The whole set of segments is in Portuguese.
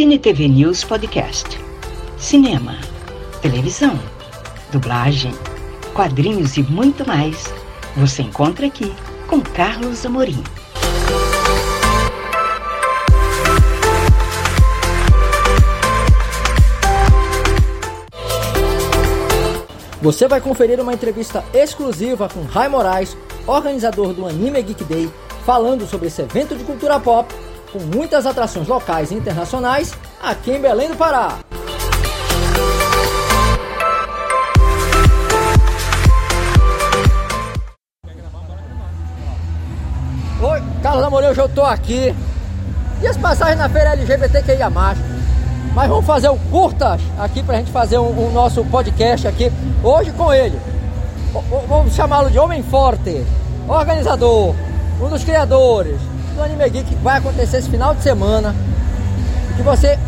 Cine TV News Podcast. Cinema, televisão, dublagem, quadrinhos e muito mais. Você encontra aqui com Carlos Amorim. Você vai conferir uma entrevista exclusiva com Rai Moraes, organizador do Anime Geek Day, falando sobre esse evento de cultura pop com muitas atrações locais e internacionais aqui em Belém do Pará. Oi, Carlos Amorim, hoje eu tô aqui. E as passagens na feira LGBTQIA+. Mas vamos fazer o curtas aqui pra gente fazer o um, um nosso podcast aqui. Hoje com ele. Vamos chamá-lo de Homem Forte, organizador, um dos criadores, do Anime Geek que vai acontecer esse final de semana. E que você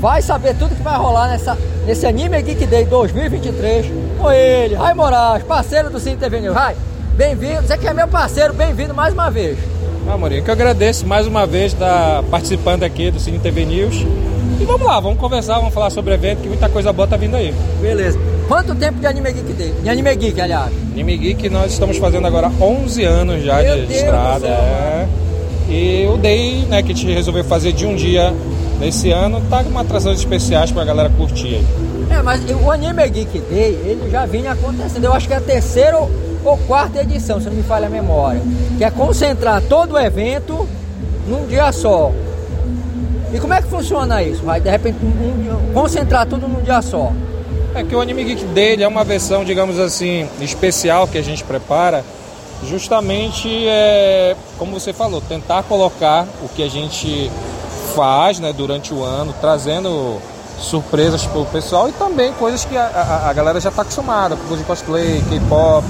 vai saber tudo que vai rolar nessa, nesse Anime Geek Day 2023 com ele, Rai Moraes, parceiro do Cine TV News. Rai, bem-vindo, você que é meu parceiro, bem-vindo mais uma vez. Ah, Morinho, que eu agradeço mais uma vez estar participando aqui do Cine TV News. E vamos lá, vamos conversar, vamos falar sobre o evento, que muita coisa boa tá vindo aí. Beleza. Quanto tempo de Anime Geek Day? De Anime Geek, aliás? Anime Geek nós estamos fazendo agora 11 anos já Meu de Deus estrada. é. O Day, né, que a gente resolveu fazer de um dia nesse ano, tá com uma atrações especiais pra galera curtir aí. É, mas o Anime Geek Day, ele já vinha acontecendo. Eu acho que é a terceira ou, quarta edição, se não me falha a memória. Que é concentrar todo o evento num dia só. E como é que funciona isso? Vai de repente um- concentrar tudo num dia só. É que o Anime Geek dele é uma versão, digamos assim, especial que a gente prepara, justamente é, como você falou, tentar colocar o que a gente faz né, durante o ano, trazendo surpresas para o pessoal e também coisas que a, a- a galera já está acostumada, coisa de cosplay, K-pop,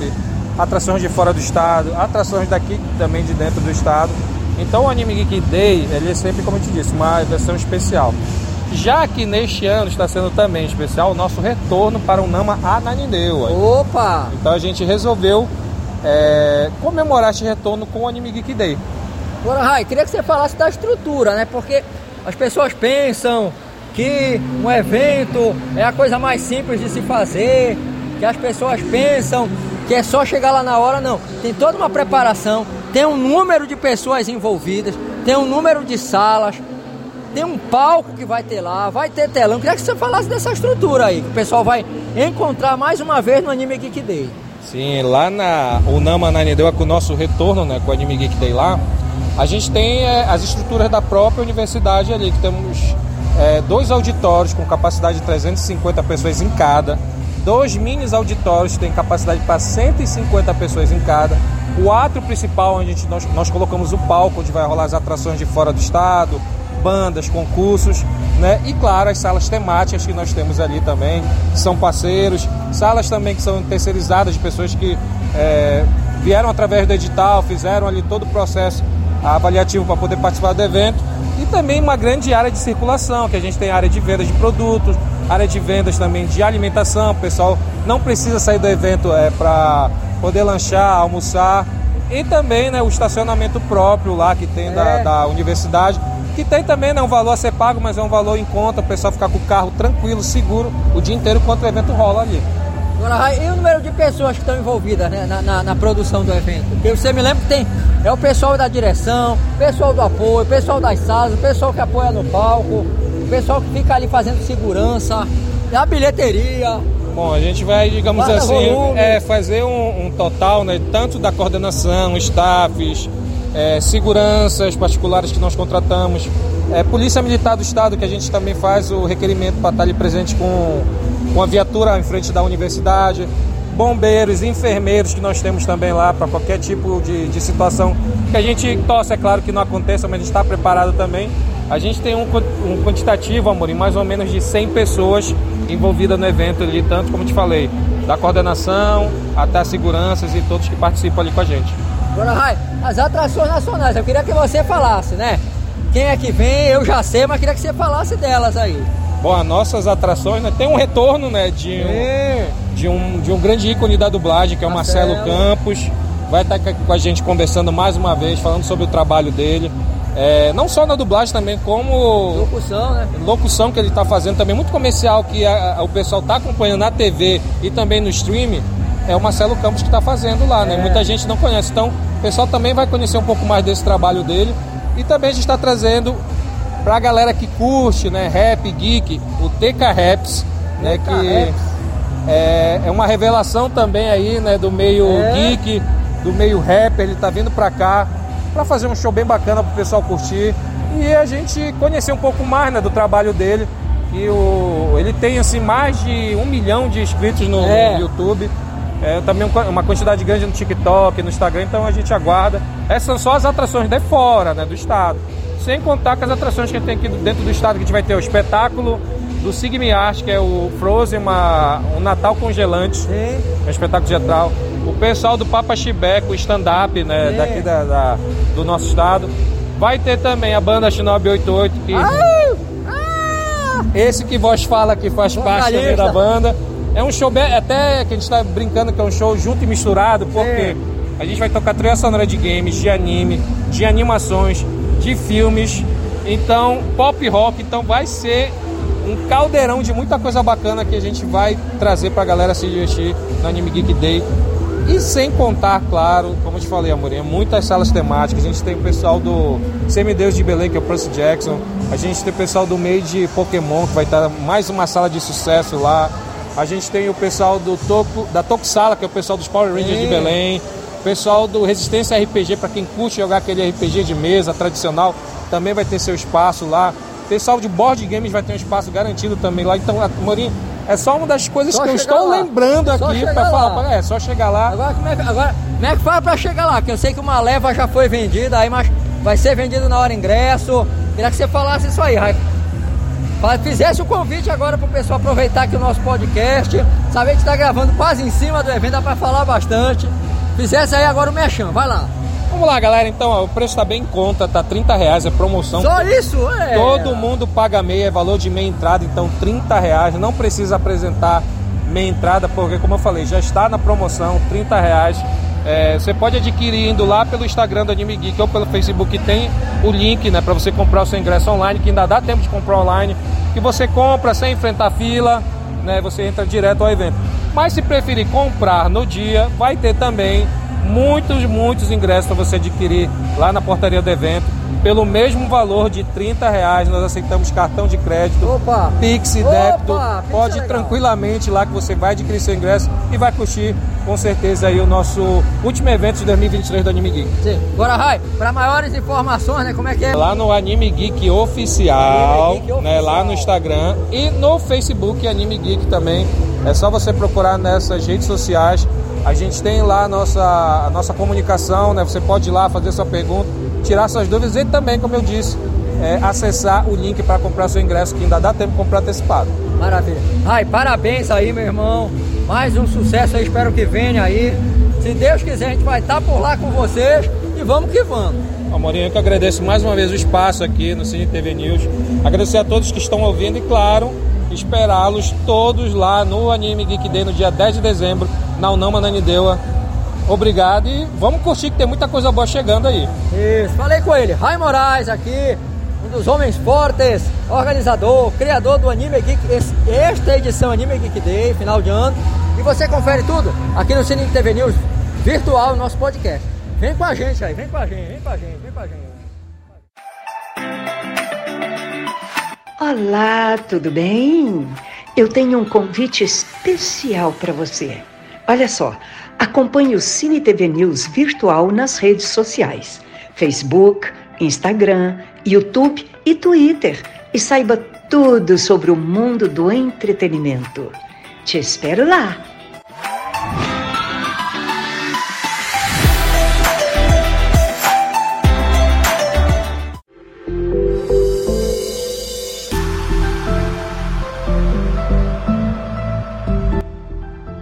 atrações de fora do estado, atrações daqui também de dentro do estado. Então o Anime Geek Day, ele é sempre, como eu te disse, uma versão especial. Já que neste ano está sendo também especial o nosso retorno para o Nama Ananindeua. Opa! Então a gente resolveu é, comemorar este retorno com o Anime Geek Day. Agora, Rai, queria que você falasse da estrutura, né? Porque as pessoas pensam que um evento é a coisa mais simples de se fazer, que as pessoas pensam que é só chegar lá na hora, não. Tem toda uma preparação, tem um número de pessoas envolvidas, tem um número de salas, tem um palco que vai ter lá, vai ter telão. Queria que você falasse dessa estrutura aí, que o pessoal vai encontrar mais uma vez no Anime Geek Day. Sim, lá na o Nama Ananindeua, com o nosso retorno né, com o Anime Geek Day lá, a gente tem é, as estruturas da própria universidade ali, que temos é, dois auditórios com capacidade de 350 pessoas em cada, dois mini auditórios que têm capacidade para 150 pessoas em cada, o átrio principal onde a gente, nós, nós colocamos o palco onde vai rolar as atrações de fora do estado, bandas, concursos, né? E claro, as salas temáticas que nós temos ali também, que são parceiros, salas também que são terceirizadas de pessoas que é, vieram através do edital, fizeram ali todo o processo avaliativo para poder participar do evento. E também uma grande área de circulação, que a gente tem área de venda de produtos, área de vendas também de alimentação, o pessoal não precisa sair do evento é, para poder lanchar, almoçar. E também né, o estacionamento próprio lá que tem da, É. da universidade, que tem também né, um valor a ser pago, mas é um valor em conta, o pessoal ficar com o carro tranquilo, seguro, o dia inteiro enquanto o evento rola ali. Agora, e o número de pessoas que estão envolvidas né, na, na- na produção do evento? Porque você me lembra que tem é o pessoal da direção, pessoal do apoio, pessoal das salas, o pessoal que apoia no palco, o pessoal que fica ali fazendo segurança, a bilheteria. Bom, a gente vai, digamos assim, volume. é, fazer um, um total, né, tanto da coordenação, staffs, é, seguranças particulares que nós contratamos, é, Polícia Militar do Estado, que a gente também faz o requerimento para estar ali presente com, com a viatura em frente da universidade, bombeiros, enfermeiros que nós temos também lá para qualquer tipo de, de situação que a gente torce, é claro que não aconteça, mas a gente está preparado também. A gente tem um, um quantitativo, amor, em mais ou menos de 100 pessoas envolvidas no evento ali, tanto como te falei, da coordenação até as seguranças e todos que participam ali com a gente. Agora, Rai, as atrações nacionais, eu queria que você falasse, né? Quem é que vem, eu já sei, mas queria que você falasse delas aí. Bom, as nossas atrações, né, tem um retorno, né, de um, de um, de um grande ícone da dublagem, que é o Marcelo, Marcelo. Campos. Vai estar com a gente conversando mais uma vez, falando sobre o trabalho dele. É, não só na dublagem também, como Locução, né? locução que ele está fazendo também, muito comercial que a- a- o pessoal está acompanhando na TV e também no stream, é o Marcelo Campos que está fazendo lá, né? É. Muita gente não conhece, então o pessoal também vai conhecer um pouco mais desse trabalho dele. E também a gente está trazendo para a galera que curte, né, rap, geek, o TK Raps, né, TK que Raps. é, é uma revelação também aí, né, do meio É. geek, do meio rap, ele tá vindo para cá para fazer um show bem bacana pro pessoal curtir e a gente conhecer um pouco mais, né, do trabalho dele. E o, ele tem assim mais de um milhão de inscritos no, É. no YouTube. É, também um- uma quantidade grande no TikTok, no Instagram, então a gente aguarda. Essas são só as atrações de fora, né, do estado. Sem contar com as atrações que tem aqui dentro do estado, que a gente vai ter o espetáculo do Sigmi Art, que é o Frozen, uma, um Natal congelante, Sim. é um espetáculo teatral. O pessoal do Papa Chibeco, o stand-up, né, Sim. daqui da, da- do nosso estado. Vai ter também a banda Shinobi 88, que esse que vos fala que faz parte da banda. É um show até que a gente tá brincando que é um show junto e misturado, porque Sim. a gente vai tocar trilha sonora de games, de anime, de animações, de filmes, então pop rock, então vai ser um caldeirão de muita coisa bacana que a gente vai trazer pra galera se divertir no Anime Geek Day. E sem contar, claro, como eu te falei, Amorim, muitas salas temáticas. A gente tem o pessoal do Semideus de Belém, que é o Percy Jackson. A gente tem o pessoal do meio de Pokémon, que vai estar mais uma sala de sucesso lá. A gente tem o pessoal do Toku, da Tokusala, que é o pessoal dos Power Rangers de Sim. Belém. O pessoal do Resistência RPG, para quem curte jogar aquele RPG de mesa tradicional, também vai ter seu espaço lá. O pessoal de board games vai ter um espaço garantido também lá. Então, Amorim, é só uma das coisas Só que eu estou lá. lembrando Só aqui para falar. lá. É, só chegar lá. Agora como, é que, agora, como é que faz pra chegar lá? Que eu sei que uma leva já foi vendida, aí mas vai ser vendido na hora ingresso. Queria que você falasse isso aí, Raik. Fizesse o convite agora pro pessoal aproveitar aqui o nosso podcast. Saber que tá gravando quase em cima do evento, dá pra falar bastante. Fizesse aí agora o mechan, vai lá. Vamos lá, galera. Então, ó, o preço tá bem em conta, tá 30 reais, é promoção. Só isso? É. Todo mundo paga meia, é valor de meia entrada, então 30 reais. Não precisa apresentar meia entrada, porque como eu falei, já está na promoção, 30 reais. É, você pode adquirir indo lá pelo Instagram do Anime Geek ou pelo Facebook, tem o link né, para você comprar o seu ingresso online, que ainda dá tempo de comprar online, que você compra sem enfrentar fila, né, você entra direto ao evento. Mas se preferir comprar no dia, vai ter também muitos, muitos ingressos para você adquirir lá na portaria do evento. Pelo mesmo valor de 30 reais, nós aceitamos cartão de crédito, Opa! Pix e Opa, débito. É Pode ir tranquilamente lá que você vai adquirir seu ingresso e vai curtir com certeza aí o nosso último evento de 2023 do Anime Geek. Sim. Agora, Rai, para maiores informações, né? Como é que é? Lá no Anime Geek Oficial, Anime Geek né, lá Oficial. no Instagram e no Facebook Anime Geek também. É só você procurar nessas redes sociais. A gente tem lá a nossa, a nossa comunicação, né? Você pode ir lá fazer sua pergunta, tirar suas dúvidas e também, como eu disse, é, acessar o link para comprar seu ingresso, que ainda dá tempo de comprar antecipado. Maravilha. Ai, parabéns aí, meu irmão. Mais um sucesso aí, espero que venha aí. Se Deus quiser, a gente vai estar por lá com vocês e vamos que vamos. Amorinho, eu que agradeço mais uma vez o espaço aqui no Cine TV News. Agradecer a todos que estão ouvindo e, claro, esperá-los todos lá no Anime Geek Day no dia 10 de dezembro, na Unama Nanideua. Obrigado e vamos curtir que tem muita coisa boa chegando aí. Isso, falei com ele, Rai Moraes aqui, um dos homens fortes, organizador, criador do Anime Geek, esta edição Anime Geek Day, final de ano. E você confere tudo aqui no Cine TV News virtual, nosso podcast. Vem com a gente aí, vem com a gente, vem com a gente, vem com a gente. Olá, tudo bem? Eu tenho um convite especial para você. Olha só, acompanhe o Cine TV News virtual nas redes sociais: Facebook, Instagram, YouTube e Twitter. E saiba tudo sobre o mundo do entretenimento. Te espero lá!